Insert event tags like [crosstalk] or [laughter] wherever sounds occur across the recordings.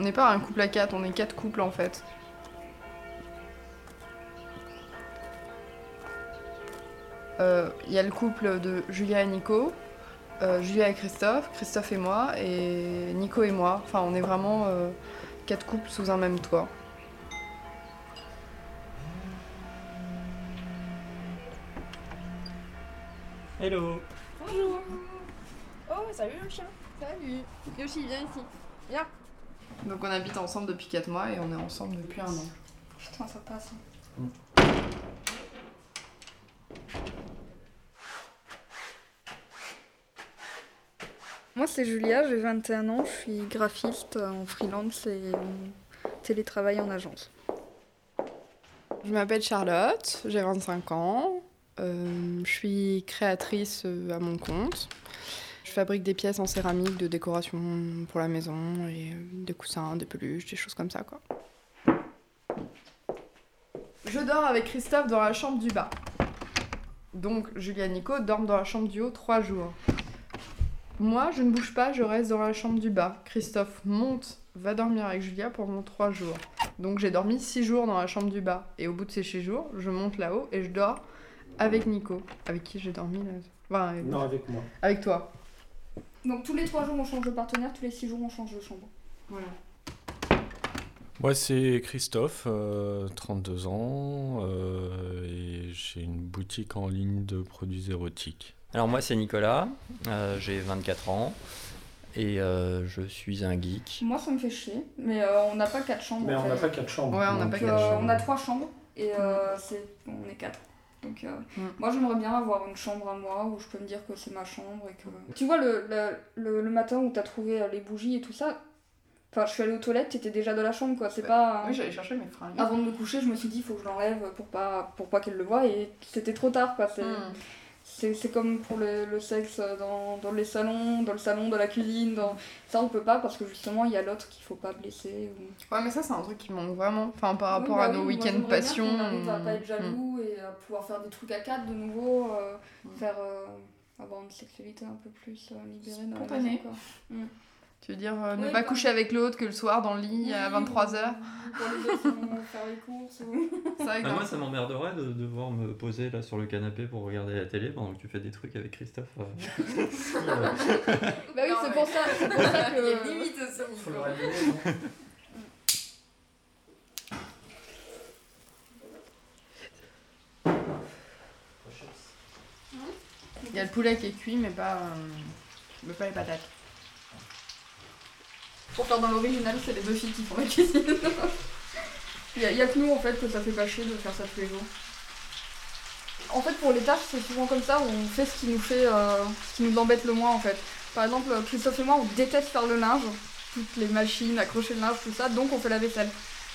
On n'est pas un couple à quatre, on est quatre couples en fait. Euh, Il y a le couple de Julia et Nico, euh, Julia et Christophe, Christophe et moi, et Nico et moi. Enfin, on est vraiment euh, quatre couples sous un même toit. Hello Bonjour. Oh, salut le chien. Salut. Yoshi, viens ici. Viens. Donc on habite ensemble depuis 4 mois et on est ensemble depuis un an. Putain, ça passe. Moi, c'est Julia, j'ai 21 ans, je suis graphiste en freelance et en télétravail en agence. Je m'appelle Charlotte, j'ai 25 ans, euh, je suis créatrice euh, à mon compte. Je fabrique des pièces en céramique de décoration pour la maison et euh, des coussins, des peluches, des choses comme ça quoi. Je dors avec Christophe dans la chambre du bas. Donc Julia et Nico dorment dans la chambre du haut trois jours. Moi, je ne bouge pas, je reste dans la chambre du bas. Christophe monte, va dormir avec Julia pendant trois jours. Donc j'ai dormi six jours dans la chambre du bas. Et au bout de ces six jours, je monte là-haut et je dors avec Nico, avec qui j'ai dormi là. Enfin, avec, Non, avec moi. avec toi. Donc tous les 3 jours on change de partenaire, tous les 6 jours on change de chambre. Voilà. Moi, c'est Christophe, euh, 32 ans, euh, et j'ai une boutique en ligne de produits érotiques. Alors moi c'est Nicolas, euh, j'ai 24 ans et euh, je suis un geek. Moi ça me fait chier, mais euh, on n'a pas 4 chambres. Mais en on n'a pas quatre chambres. Ouais, on n'a Donc, pas Donc, quatre euh, chambres. on a 3 chambres et euh, c'est on est 4. Donc euh, Mm. moi j'aimerais bien avoir une chambre à moi où je peux me dire que c'est ma chambre et que... Tu vois le, le, le, le matin où t'as trouvé euh, les bougies et tout ça, enfin je suis allée aux toilettes, t'étais déjà dans la chambre quoi, c'est pas... Oui, j'allais chercher mes fringues. Avant de me coucher, je me suis dit, il faut que je l'enlève pour pas, pour pas qu'elle le voie, et c'était trop tard, quoi. C'est, Hmm. C'est, c'est comme pour le, le sexe dans, dans les salons, dans le salon, dans la cuisine, dans... ça on peut pas parce que justement il y a l'autre qu'il faut pas blesser. Ou... Ouais, mais ça, c'est un truc qui manque vraiment. Enfin, par Oui, rapport bah à oui, nos moi, week-ends passion. arrive à pas être jaloux et à pouvoir faire des trucs à quatre de nouveau, euh, Mm. faire euh, avoir une sexualité un peu plus euh, libérée dans la Spontanée. maison, quoi. Tu veux dire euh, ne pas coucher avec l'autre que le soir dans le lit à Oui, 23h ou Pour les autres, ils vont faire les courses. Ou... Vrai que Bah, moi ça m'emmerderait de devoir me poser là sur le canapé pour regarder la télé pendant que tu fais des trucs avec Christophe. euh. [laughs] [laughs] Bah oui, c'est pour ça, c'est pour ça que. [laughs] Il y a limite aussi. Faut le Il y a le poulet qui est cuit, mais pas, euh, mais pas les patates. Pour faire dans l'original, c'est les deux filles qui font la cuisine. [laughs] Il y, a- que nous en fait que ça fait pas chier de faire ça tous les jours. En fait, pour les tâches, c'est souvent comme ça, on fait ce qui nous fait, euh, ce qui nous embête le moins en fait. Par exemple, Christophe et moi, on déteste faire le linge, toutes les machines, accrocher le linge, tout ça, donc on fait la vaisselle.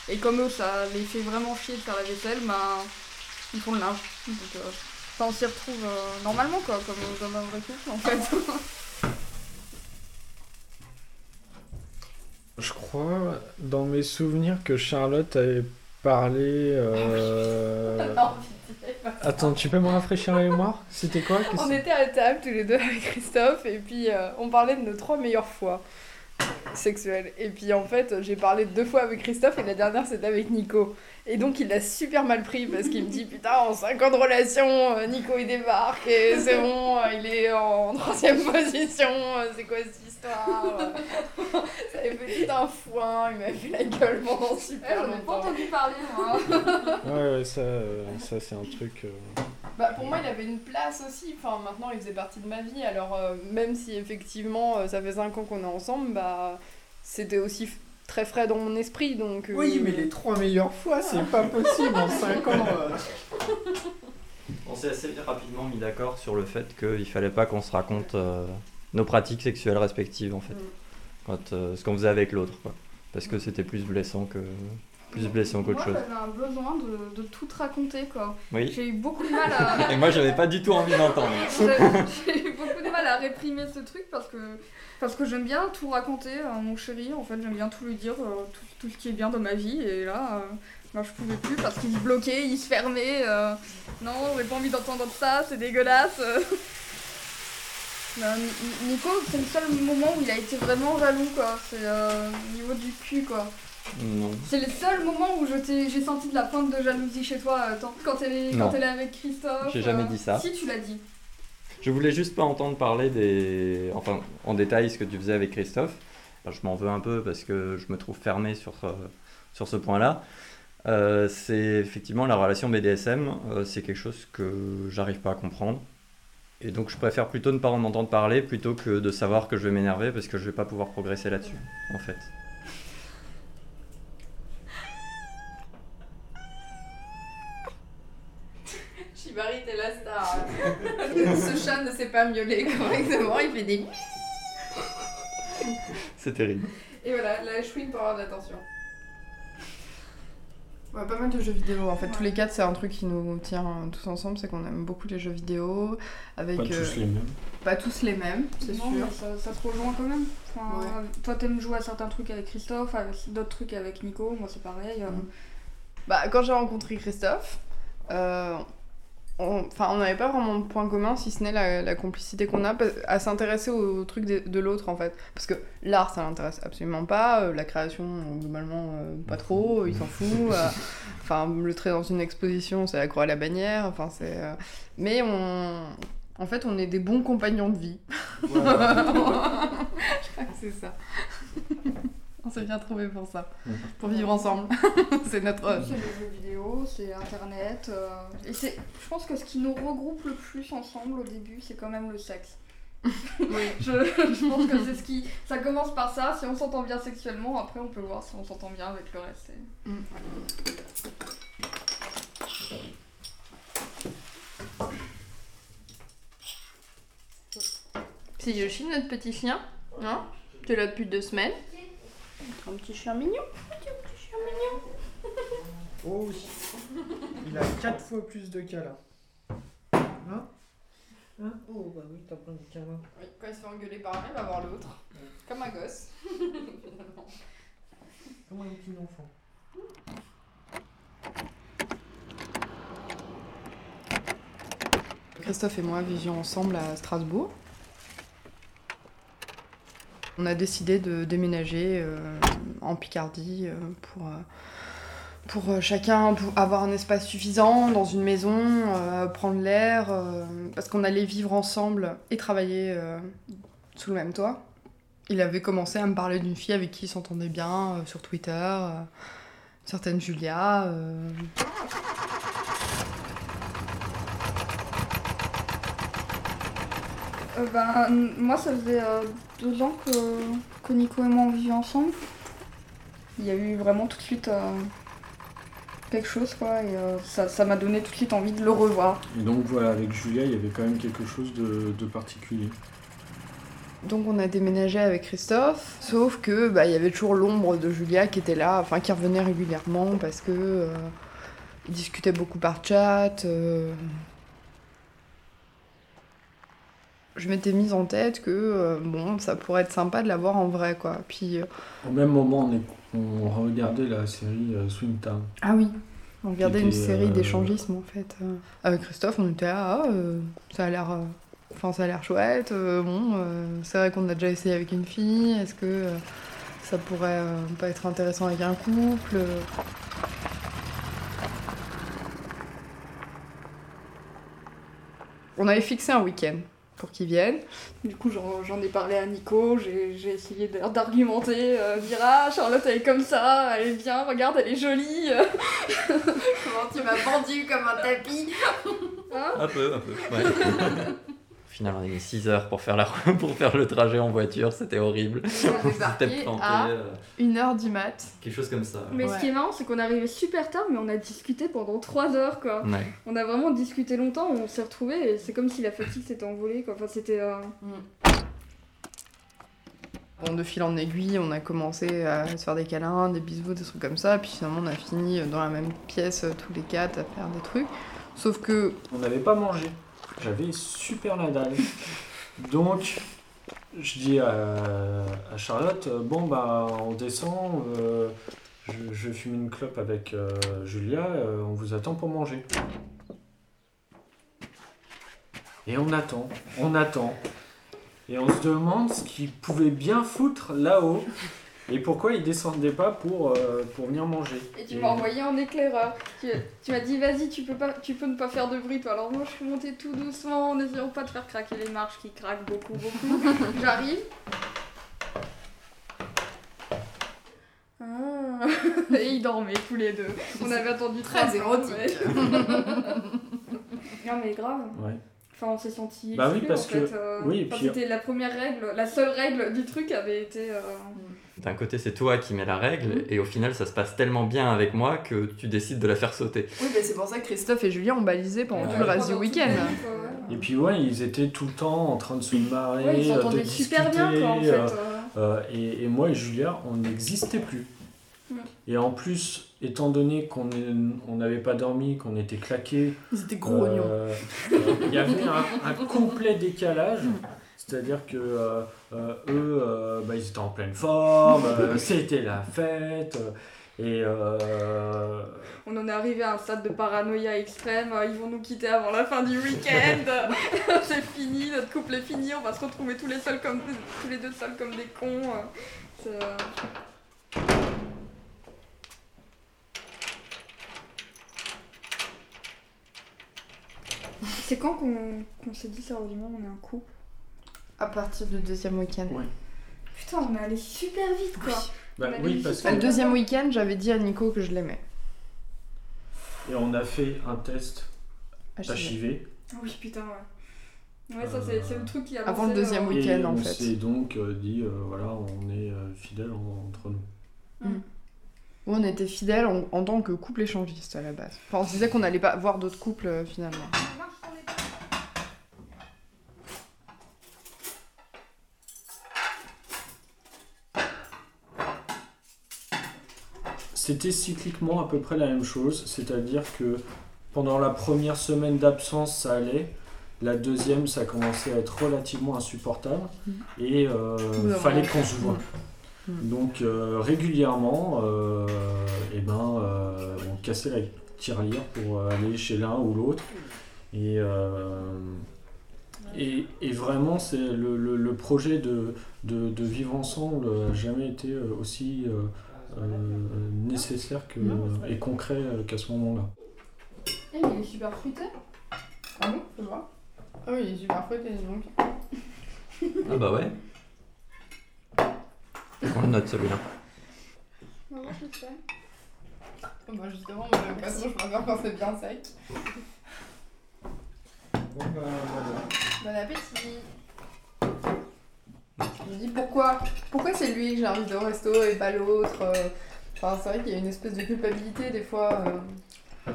Et comme eux, ça les fait vraiment chier de faire la vaisselle, ben ils font le linge. Donc, euh, on s'y retrouve euh, normalement quoi, comme dans un vrai couple en fait. [laughs] Je crois, dans mes souvenirs, que Charlotte avait parlé. euh, Attends, tu peux me rafraîchir la mémoire? C'était quoi? On était à table tous les deux avec Christophe et puis euh, on parlait de nos trois meilleures fois [laughs] sexuelles. Et puis en fait, j'ai parlé deux fois avec Christophe et la dernière c'était avec Nico. Et donc il l'a super mal pris parce qu'il me dit putain en 5 ans de relation, euh, Nico il débarque et [laughs] c'est bon, euh, il est en [laughs] troisième position, euh, c'est quoi cette histoire. Ça avait fait tout un foin, il m'a fait la gueule pendant super J'en ai pas longtemps. entendu parler moi. Ouais, ouais, ça, euh, ça c'est un truc. euh, Bah, pour moi, il avait une place aussi. Enfin, maintenant, il faisait partie de ma vie. Alors, euh, même si effectivement, euh, ça fait 5 ans qu'on est ensemble, bah, c'était aussi f- très frais dans mon esprit. Donc, euh, Oui, mais les trois meilleures fois, c'est pas possible en 5 ans. euh. [laughs] On s'est assez rapidement mis d'accord sur le fait qu'il fallait pas qu'on se raconte euh, nos pratiques sexuelles respectives en fait. Mm. Quand, euh, ce qu'on faisait avec l'autre quoi. Parce que c'était plus blessant que plus blessant qu'autre chose. j'avais un besoin de, de tout te raconter, quoi. Oui. J'ai eu beaucoup de mal à... [laughs] Et moi j'avais pas du tout envie d'entendre. [laughs] J'ai eu beaucoup de mal à réprimer ce truc parce que, parce que j'aime bien tout raconter à mon chéri, en fait, j'aime bien tout lui dire, euh, tout, tout ce qui est bien dans ma vie, et là, euh, bah, je pouvais plus parce qu'il se bloquait, il se fermait, euh, non, j'ai pas envie d'entendre ça, c'est dégueulasse. [laughs] Ni- Nico, c'est le seul moment où il a été vraiment jaloux, quoi. C'est euh, au niveau du cul, quoi. Non. C'est le seul moment où j'ai senti de la pointe de jalousie chez toi, euh, quand elle est, Non. quand elle est avec Christophe. J'ai jamais euh, dit ça. Si, tu l'as dit. Je voulais juste pas entendre parler des. Enfin, en détail ce que tu faisais avec Christophe. Je m'en veux un peu parce que je me trouve fermé sur, euh, sur ce point-là. Euh, c'est effectivement la relation BDSM, euh, c'est quelque chose que j'arrive pas à comprendre. Et donc je préfère plutôt ne pas en entendre parler plutôt que de savoir que je vais m'énerver parce que je vais pas pouvoir progresser là-dessus, en fait. Shibari, t'es la star. Ce chat ne sait pas miauler correctement, il fait des C'est terrible. Et voilà, la chouine pour avoir de l'attention. Pas mal de jeux vidéo en fait. Tous les quatre, c'est un truc qui nous tient euh, tous ensemble, c'est qu'on aime beaucoup les jeux vidéo. Pas euh, tous les mêmes. pas tous les mêmes, c'est sûr. mais ça, ça se rejoint quand même. Enfin, Ouais. Toi, t'aimes jouer à certains trucs avec Christophe, d'autres trucs avec Nico, moi c'est pareil. euh. Mm. Bah, quand j'ai rencontré Christophe, euh, enfin, on n'avait pas vraiment de point commun si ce n'est la, la complicité qu'on a à s'intéresser au, truc de, de l'autre en fait. Parce que l'art ça l'intéresse absolument pas, euh, la création globalement euh, pas trop, [laughs] il s'en fout. euh, Enfin, le trait dans une exposition c'est la croix à la bannière, enfin c'est. Mais on. En fait, on est des bons compagnons de vie. Je crois que c'est ça. On s'est bien trouvé pour ça. Pour vivre ensemble. [laughs] c'est notre. C'est les jeux vidéo, c'est internet. euh, Et c'est, je pense que ce qui nous regroupe le plus ensemble au début, c'est quand même le sexe. [laughs] Oui. Je, je pense que c'est ce qui. Ça commence par ça. Si on s'entend bien sexuellement, après on peut voir si on s'entend bien avec le reste. c'est- C'est Yoshi, notre petit chien. Hein Tu es là depuis deux semaines. Un petit chien mignon. Petit, petit chien mignon. Oh oui. Il a 4 fois plus de câlins. Hein Hein Oh bah oui, t'as plein de câlins. Oui, quand il se fait engueuler par un, il va voir l'autre. Comme un gosse. Finalement. [laughs] Comme un petit enfant. Christophe et moi vivions ensemble à Strasbourg. On a décidé de déménager euh, en Picardie euh, pour, euh, chacun avoir un espace suffisant dans une maison, prendre l'air, parce qu'on allait vivre ensemble et travailler sous le même toit. Il avait commencé à me parler d'une fille avec qui il s'entendait bien sur Twitter, une certaine Julia. Euh, ben, moi, ça faisait euh, deux ans que, que Nico et moi on vivait ensemble. Il y a eu vraiment tout de suite euh, quelque chose, quoi, et euh, ça ça m'a donné tout de suite envie de le revoir. Et donc voilà, avec Julia, il y avait quand même quelque chose de, de particulier. Donc on a déménagé avec Christophe, sauf que bah il y avait toujours l'ombre de Julia qui était là, enfin qui revenait régulièrement parce que euh, ils discutaient beaucoup par chat. euh. Je m'étais mise en tête que euh, bon ça pourrait être sympa de l'avoir en vrai quoi. Puis euh, Au même moment, on, est- on regardait la série euh, Swing Town. ah oui, on regardait une série euh, d'échangisme en fait. Avec Christophe on était là, ah, ça a l'air Enfin, ça a l'air chouette. bon, c'est vrai qu'on a déjà essayé avec une fille. Est-ce que ça pourrait pas être intéressant avec un couple On avait fixé un week-end pour qu'ils viennent. Du coup, j'en ai parlé à Nico, j'ai essayé d'argumenter, euh, dire ah, Charlotte elle est comme ça, elle est bien, regarde, elle est jolie. [laughs] Comment tu m'as vendu comme un tapis? Hein? Un peu, un peu. Ouais. [laughs] Final, on a mis 6 heures pour faire, la... [laughs] pour faire le trajet en voiture, c'était horrible. On [laughs] parti planté. à euh, 1h du mat. Quelque chose comme ça. Mais Ouais. ce qui est marrant, c'est qu'on est arrivé super tard, mais on a discuté pendant 3 heures quoi. Ouais. On a vraiment discuté longtemps, on s'est retrouvés et c'est comme si la fatigue s'était envolée quoi. Enfin, c'était. euh, Bon, de fil en aiguille, on a commencé à se faire des câlins, des bisous, des trucs comme ça. Puis finalement, on a fini dans la même pièce, euh, tous les quatre, à faire des trucs. Sauf que On n'avait pas mangé. J'avais super la dalle. Donc, je dis à, Charlotte, euh, bon bah on descend, euh, je, fume une clope avec euh, Julia, on vous attend pour manger. Et on attend, on attend. Et on se demande ce qu'ils pouvaient bien foutre là-haut. Et pourquoi ils descendaient pas pour, euh, pour venir manger. Et tu m'as envoyé en éclaireur. Tu, tu m'as dit vas-y, tu peux pas, tu peux ne pas faire de bruit toi. Alors moi je suis montée tout doucement en essayant pas de faire craquer les marches qui craquent beaucoup beaucoup. [laughs] J'arrive. Ah. Et ils dormaient tous les deux. On avait attendu Très érotique. non mais grave. Ouais. Enfin on s'est senti Bah oui, parce en que- fait. euh, oui, puis- c'était la première règle, la seule règle du truc avait été. euh, D'un côté, c'est toi qui mets la règle, et au final, ça se passe tellement bien avec moi que tu décides de la faire sauter. Oui, bah, c'est pour ça que Christophe et Julien ont balisé pendant Ouais. tout le reste du week-end. Et puis ouais, ils étaient tout le temps en train de se marrer, Ouais, ils euh, de s'entendaient discuter. super bien quoi en fait. euh, euh. euh, et, et moi et Julia, on n'existait plus. Et en plus, étant donné qu'on n'avait pas dormi, qu'on était claqués, Ils étaient gros oignons. euh, euh, il y avait un, un complet décalage. [laughs] C'est-à-dire que euh, euh, eux, euh, bah, ils étaient en pleine forme, [laughs] euh, c'était la fête. Et euh, On en est arrivé à un stade de paranoïa extrême, ils vont nous quitter avant la fin du week-end, [laughs] [laughs] c'est fini, notre couple est fini, on va se retrouver tous les, seuls comme, tous les deux seuls comme des cons. c'est, C'est quand qu'on qu'on s'est dit sérieusement on est un couple? À partir du deuxième week-end. Ouais. Putain, on est allé super vite quoi. bah, On oui, parce super Le que, deuxième week-end, j'avais dit à Nico que je l'aimais. et on a fait un test HIV. Ah Oui, putain, ouais. Ouais, ça c'est c'est le truc qui a Avant lancé, le deuxième euh, week-end. et en on fait. s'est donc euh, dit, euh, voilà, on est euh, fidèles en- entre nous. Où on était fidèles en, en tant que couple échangiste à la base. Enfin, on se disait qu'on n'allait pas voir d'autres couples euh, finalement. C'était cycliquement à peu près la même chose, c'est-à-dire que pendant la première semaine d'absence, ça allait. La deuxième, ça commençait à être relativement insupportable et euh, Oui, fallait qu'on se voit. Mm. Donc euh, régulièrement, euh, eh ben, on cassait la tirelire pour aller chez l'un ou l'autre. Et, et, et vraiment, c'est le, le- le projet de, de, de vivre ensemble n'a jamais été aussi nécessaire que, et concret euh, qu'à ce moment-là. Eh, mais il est super fruité. Ah bon Je vois. Ah oui, il est super fruité donc. Ah bah ouais. On le note celui-là. Voir ce que c'est. Bah justement, moi j'aime pas je préfère quand c'est bien sec. Bon appétit Je me dis pourquoi Pourquoi c'est lui que j'invite au resto et pas l'autre euh. Enfin c'est vrai qu'il y a une espèce de culpabilité des fois. euh.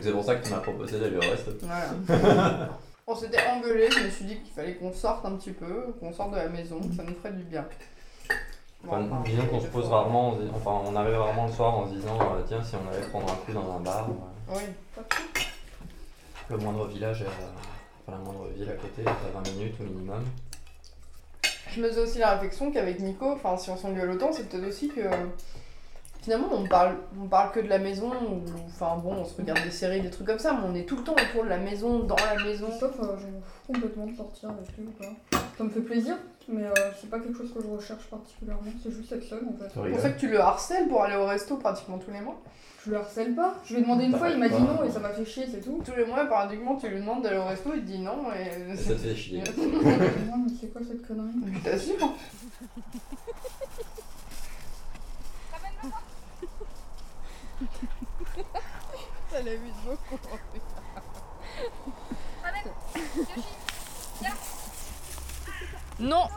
C'est pour ça que tu m'as proposé d'aller au resto. Voilà. [laughs] On s'était engueulé, je me suis dit qu'il fallait qu'on sorte un petit peu, qu'on sorte de la maison, que ça nous ferait du bien. Bon, Enfin, enfin, disons qu'on se pose fois. rarement, on enfin on arrive rarement le soir en se disant euh, tiens si on allait prendre un coup dans un bar. euh, Oui. Le moindre village, enfin la moindre ville à côté, à 20 minutes au minimum. Je me faisais aussi la réflexion qu'avec Nico, enfin si on s'engueule autant, c'est peut-être aussi que finalement on parle, on parle que de la maison, ou enfin bon, on se regarde des séries, des trucs comme ça, mais on est tout le temps autour de la maison, dans la maison. Sauf, euh, je m'en fous complètement de sortir avec lui ou pas. Ça me fait plaisir, mais euh, c'est pas quelque chose que je recherche particulièrement, c'est juste être seul en fait. C'est pour ça que tu le harcèles pour aller au resto pratiquement tous les mois. Je le harcèle pas. Je lui ai demandé une fois, il m'a dit non et ça m'a fait chier, c'est tout. Tous les mois, pratiquement, tu lui demandes d'aller au resto, il te dit non, et. Et ça te fait chier. [laughs] non, mais c'est quoi cette connerie? Je t'assure. Ça l'amuse beaucoup. Non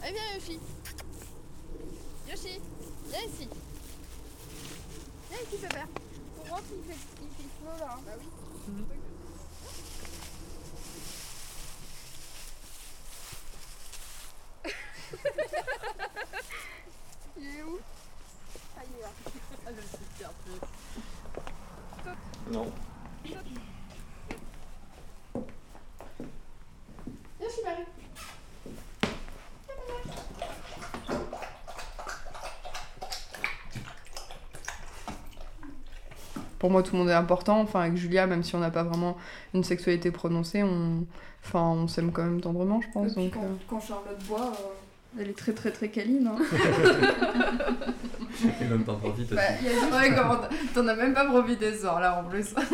Allez, viens, Yoshi. Yoshi, viens ici. Viens ici, pépère. Pour voir s'il fait, il fait chaud là. Bah oui. [laughs] il est où? Ah, il est là. Ah, le super truc. Non. Pour moi, tout le monde est important. Enfin, avec Julia, même si on n'a pas vraiment une sexualité prononcée, on, enfin, on s'aime quand même tendrement, je pense. Et puis Donc, quand, euh, quand Charlotte boit, euh, elle est très très très câline. hein. [laughs] Et même t'en profites. Bah, Ouais, t'en as même pas profité ce soir-là en plus. [laughs]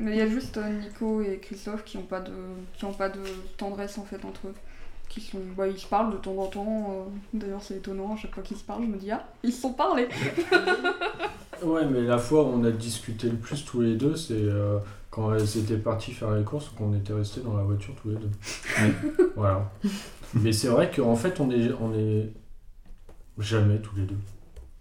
Mais il y a juste euh, Nico et Christophe qui ont pas de qui ont pas de tendresse en fait entre eux. Qui sont, bah, ils se parlent de temps en temps. euh, D'ailleurs, c'est étonnant. À chaque fois qu'ils se parlent, je me dis ah, ils se sont parlés. [laughs] Ouais, mais la fois où on a discuté le plus tous les deux, c'est euh, quand elles étaient parties faire les courses, qu'on était restés dans la voiture tous les deux. [laughs] voilà. Mais c'est vrai qu'en fait, on est, on est jamais tous les deux.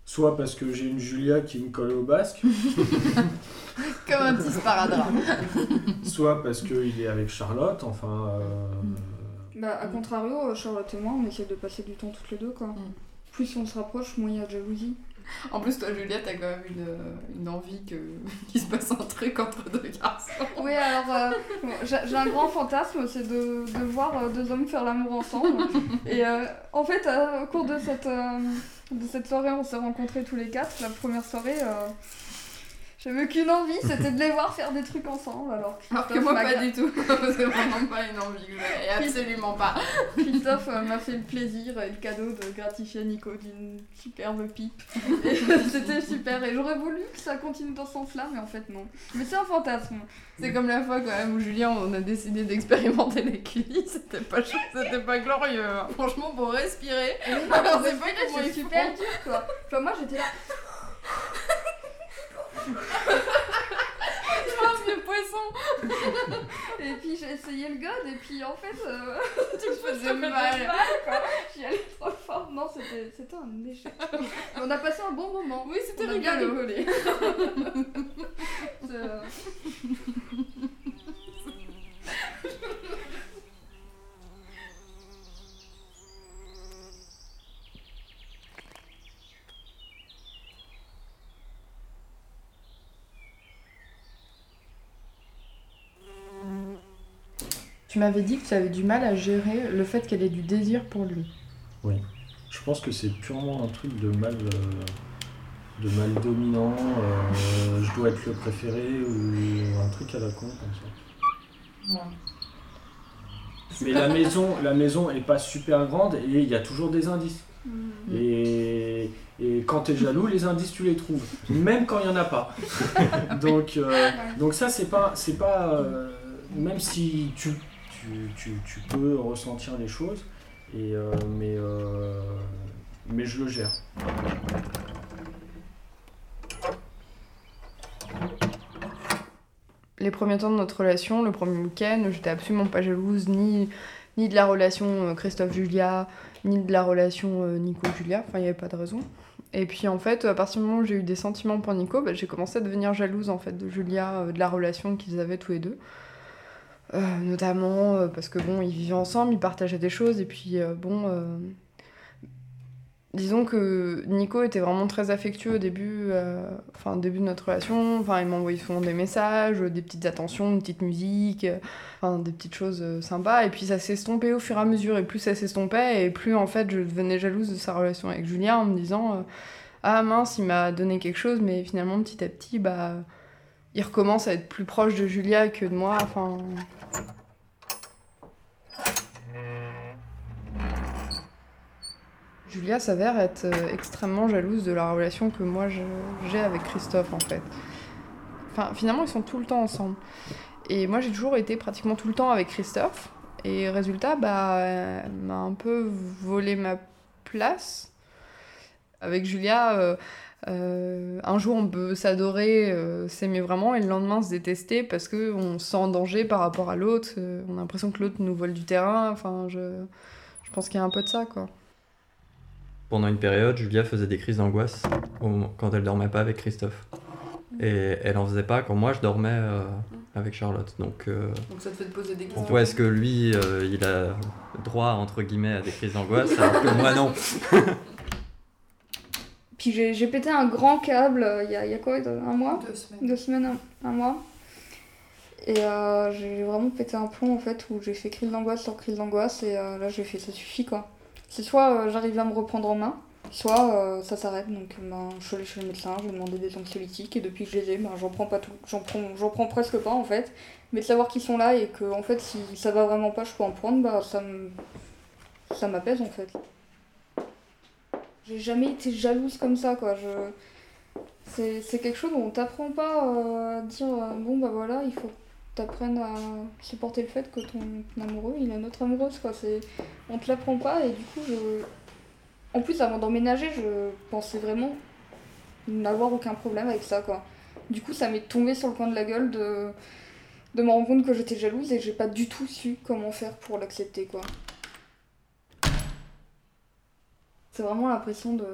Soit parce que j'ai une Julia qui me colle au basque, [laughs] Comme un petit sparadrap. [laughs] soit parce qu'il est avec Charlotte, enfin. euh, Bah, à contrario, Charlotte et moi, on essaie de passer du temps toutes les deux quoi. Mm. Plus on se rapproche, moins il y a de jalousie. En plus, toi, Julia, t'as quand même une, une envie que... [laughs] qu'il se passe un truc entre deux garçons. Oui, alors euh, j'ai un grand fantasme, c'est de, voir euh, deux hommes faire l'amour ensemble. Et euh, en fait, euh, au cours de cette, euh, de cette soirée, on s'est rencontrés tous les quatre. La première soirée, euh, j'avais qu'une envie, c'était de les voir faire des trucs ensemble. Alors, Alors que moi, pas du tout. [laughs] C'est vraiment pas une envie que. Et absolument pas. Christophe euh, m'a fait le plaisir et le cadeau de gratifier Nico d'une superbe pipe. [laughs] [laughs] C'était super. Et j'aurais voulu que ça continue dans ce sens-là, mais en fait, non. Mais c'est un fantasme. C'est comme la fois quand même où Julien, on a décidé d'expérimenter les cuits. C'était pas chaud, c'était pas glorieux. hein. Franchement, pour respirer. On pas comment c'est ils super dur quoi. Enfin, moi j'étais là. Un vieux poisson. [laughs] Et puis j'ai essayé le god et puis en fait euh, Tu me faisais mal. quoi. [laughs] J'y allais trop fort. Non, c'était un échec. On a passé un bon moment. Oui, c'était On a bien rigolo. rigolé. [laughs] Tu m'avais dit que tu avais du mal à gérer le fait qu'elle ait du désir pour lui. Je pense que c'est purement un truc de mal, euh, de mal dominant. euh, je dois être le préféré ou un truc à la con comme ça. Mais la maison, la maison est pas super grande et il y a toujours des indices. mm. Et, et quand tu es jaloux, les indices tu les trouves, même quand il y en a pas. [laughs] donc, euh, donc ça c'est pas, c'est pas, euh, même si tu, tu, peux ressentir les choses, euh, mais euh, mais je le gère. Les premiers temps de notre relation, le premier week-end, j'étais absolument pas jalouse ni, ni de la relation euh, Christophe-Julia, ni de la relation Nico-Julia. Enfin, il n'y avait pas de raison. Et puis en fait, à partir du moment où j'ai eu des sentiments pour Nico, bah, j'ai commencé à devenir jalouse en fait de Julia, de la relation qu'ils avaient tous les deux. Euh, notamment euh, parce que bon, ils vivaient ensemble, ils partageaient des choses, et puis euh, bon, disons que Nico était vraiment très affectueux au début, enfin début de notre relation. Enfin, il m'envoyait souvent des messages, des petites attentions, une petite musique, enfin des petites choses sympas. Et puis ça s'est estompé au fur et à mesure, et plus ça s'estompait, et plus en fait je devenais jalouse de sa relation avec Julien en me disant ah mince, il m'a donné quelque chose, mais finalement petit à petit, bah il recommence à être plus proche de Julia que de moi. Enfin. Julia s'avère être euh, extrêmement jalouse de la relation que moi j'ai avec Christophe en fait. Enfin, finalement, ils sont tout le temps ensemble. Et moi, j'ai toujours été pratiquement tout le temps avec Christophe. Et résultat, bah, elle m'a un peu volé ma place. Avec Julia, euh, euh, un jour on peut s'adorer, euh, s'aimer vraiment, et le lendemain se détester parce qu'on se sent en danger par rapport à l'autre. euh, on a l'impression que l'autre nous vole du terrain. Enfin, je, je pense qu'il y a un peu de ça, quoi. Pendant une période, Julia faisait des crises d'angoisse quand elle dormait pas avec Christophe. Et elle en faisait pas quand moi je dormais euh, avec Charlotte. Donc, euh, Donc ça te fait te poser des pourquoi est-ce que lui, euh, il a droit, entre guillemets, à des crises d'angoisse, alors que moi non [laughs] Puis j'ai pété un grand câble euh, il y, a, il y a quoi Un mois Deux semaines. Deux semaines, un, un mois. Et euh, j'ai vraiment pété un plomb en fait où j'ai fait crise d'angoisse sur crise d'angoisse et euh, là j'ai fait ça suffit quoi. C'est soit j'arrive à me reprendre en main, Soit ça s'arrête, donc ben, je suis allée chez le médecin, j'ai demandé des anxiolytiques et depuis que je les ai, ben, j'en prends pas tout, j'en prends, j'en prends presque pas en fait. Mais de savoir qu'ils sont là et que en fait si ça va vraiment pas, je peux en prendre, bah ça me, ça m'apaise en fait. J'ai jamais été jalouse comme ça quoi. Je, c'est, quelque chose où on t'apprend pas euh, à dire euh, bon bah voilà il faut que t'apprennes à supporter le fait que ton amoureux il a une autre amoureuse quoi. On te l'apprend pas et du coup je en plus, avant d'emménager, je pensais vraiment n'avoir aucun problème avec ça, quoi. Du coup, ça m'est tombé sur le coin de la gueule de, de me rendre compte que j'étais jalouse et j'ai pas du tout su comment faire pour l'accepter. C'est vraiment l'impression de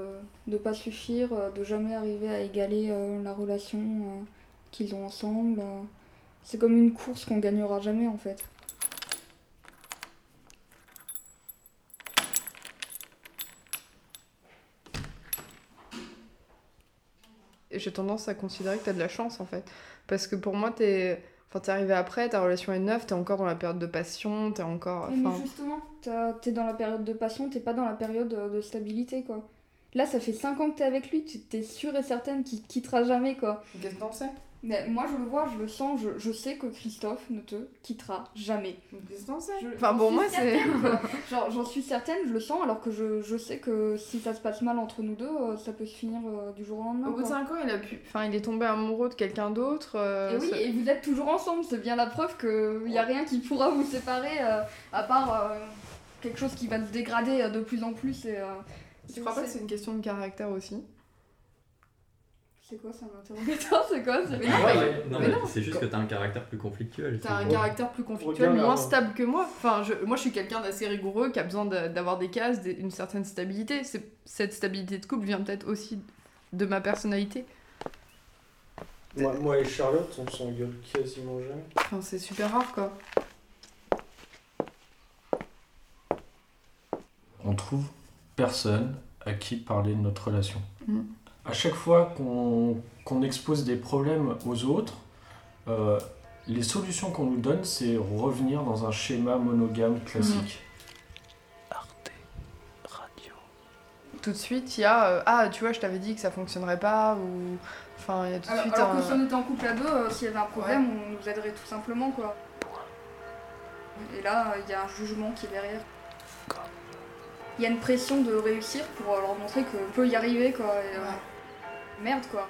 ne pas suffire, euh, de jamais arriver à égaler euh, la relation euh, qu'ils ont ensemble. C'est comme une course qu'on gagnera jamais, en fait. J'ai tendance à considérer que t'as de la chance en fait. Parce que pour moi, t'es. Enfin, t'es arrivé après, ta relation est neuve, t'es encore dans la période de passion, t'es encore. Mais Enfin, justement, t'es dans la période de passion, t'es pas dans la période euh, de stabilité, quoi. Là, ça fait 5 ans que t'es avec lui, tu t'es sûre et certaine qu'il te quittera jamais, quoi. qu'est-ce que t'en sais? Mais moi, je le vois, je le sens, je, je sais que Christophe ne te quittera jamais. Je- Enfin, suis moi, c'est. [laughs] Genre, j'en suis certaine, je le sens, alors que je, je sais que si ça se passe mal entre nous deux, euh, ça peut se finir euh, du jour au lendemain. Au bout de quoi. 5 ans, il a pu. Enfin, il est tombé amoureux de quelqu'un d'autre. euh, Et oui, ça- et vous êtes toujours ensemble, c'est bien la preuve qu'il n'y a rien qui pourra vous séparer, euh, à part euh, quelque chose qui va se dégrader euh, de plus en plus. Et, euh, Tu crois pas que c'est une question de caractère aussi? C'est quoi ça m'interrogatoire C'est quoi c'est- Mais non, Ouais, mais- ouais. Non, mais mais non. c'est juste que t'as un caractère plus conflictuel. T'as un c'est- caractère plus conflictuel, Regarde, moins stable que moi. Enfin, je, moi, je suis quelqu'un d'assez rigoureux, qui a besoin de- d'avoir des cases, des- une certaine stabilité. C'est- Cette stabilité de couple vient peut-être aussi de ma personnalité. Moi, moi et Charlotte, on s'engueule quasiment jamais. Enfin, c'est super rare, quoi. On trouve personne à qui parler de notre relation. Mm. À chaque fois qu'on expose des problèmes aux autres, euh, les solutions qu'on nous donne, c'est revenir dans un schéma monogame classique. Tout de suite, il y a euh, Ah, tu vois, je t'avais dit que ça fonctionnerait pas, ou. Enfin, il y a tout de Alors, suite alors un. que si on était en couple à deux, euh, s'il y avait un problème, on nous aiderait tout simplement, quoi. Et là, il y a un jugement qui est derrière. Il y a une pression de réussir pour leur montrer qu'on peut y arriver, quoi. et, euh, Ouais. Merde, quoi.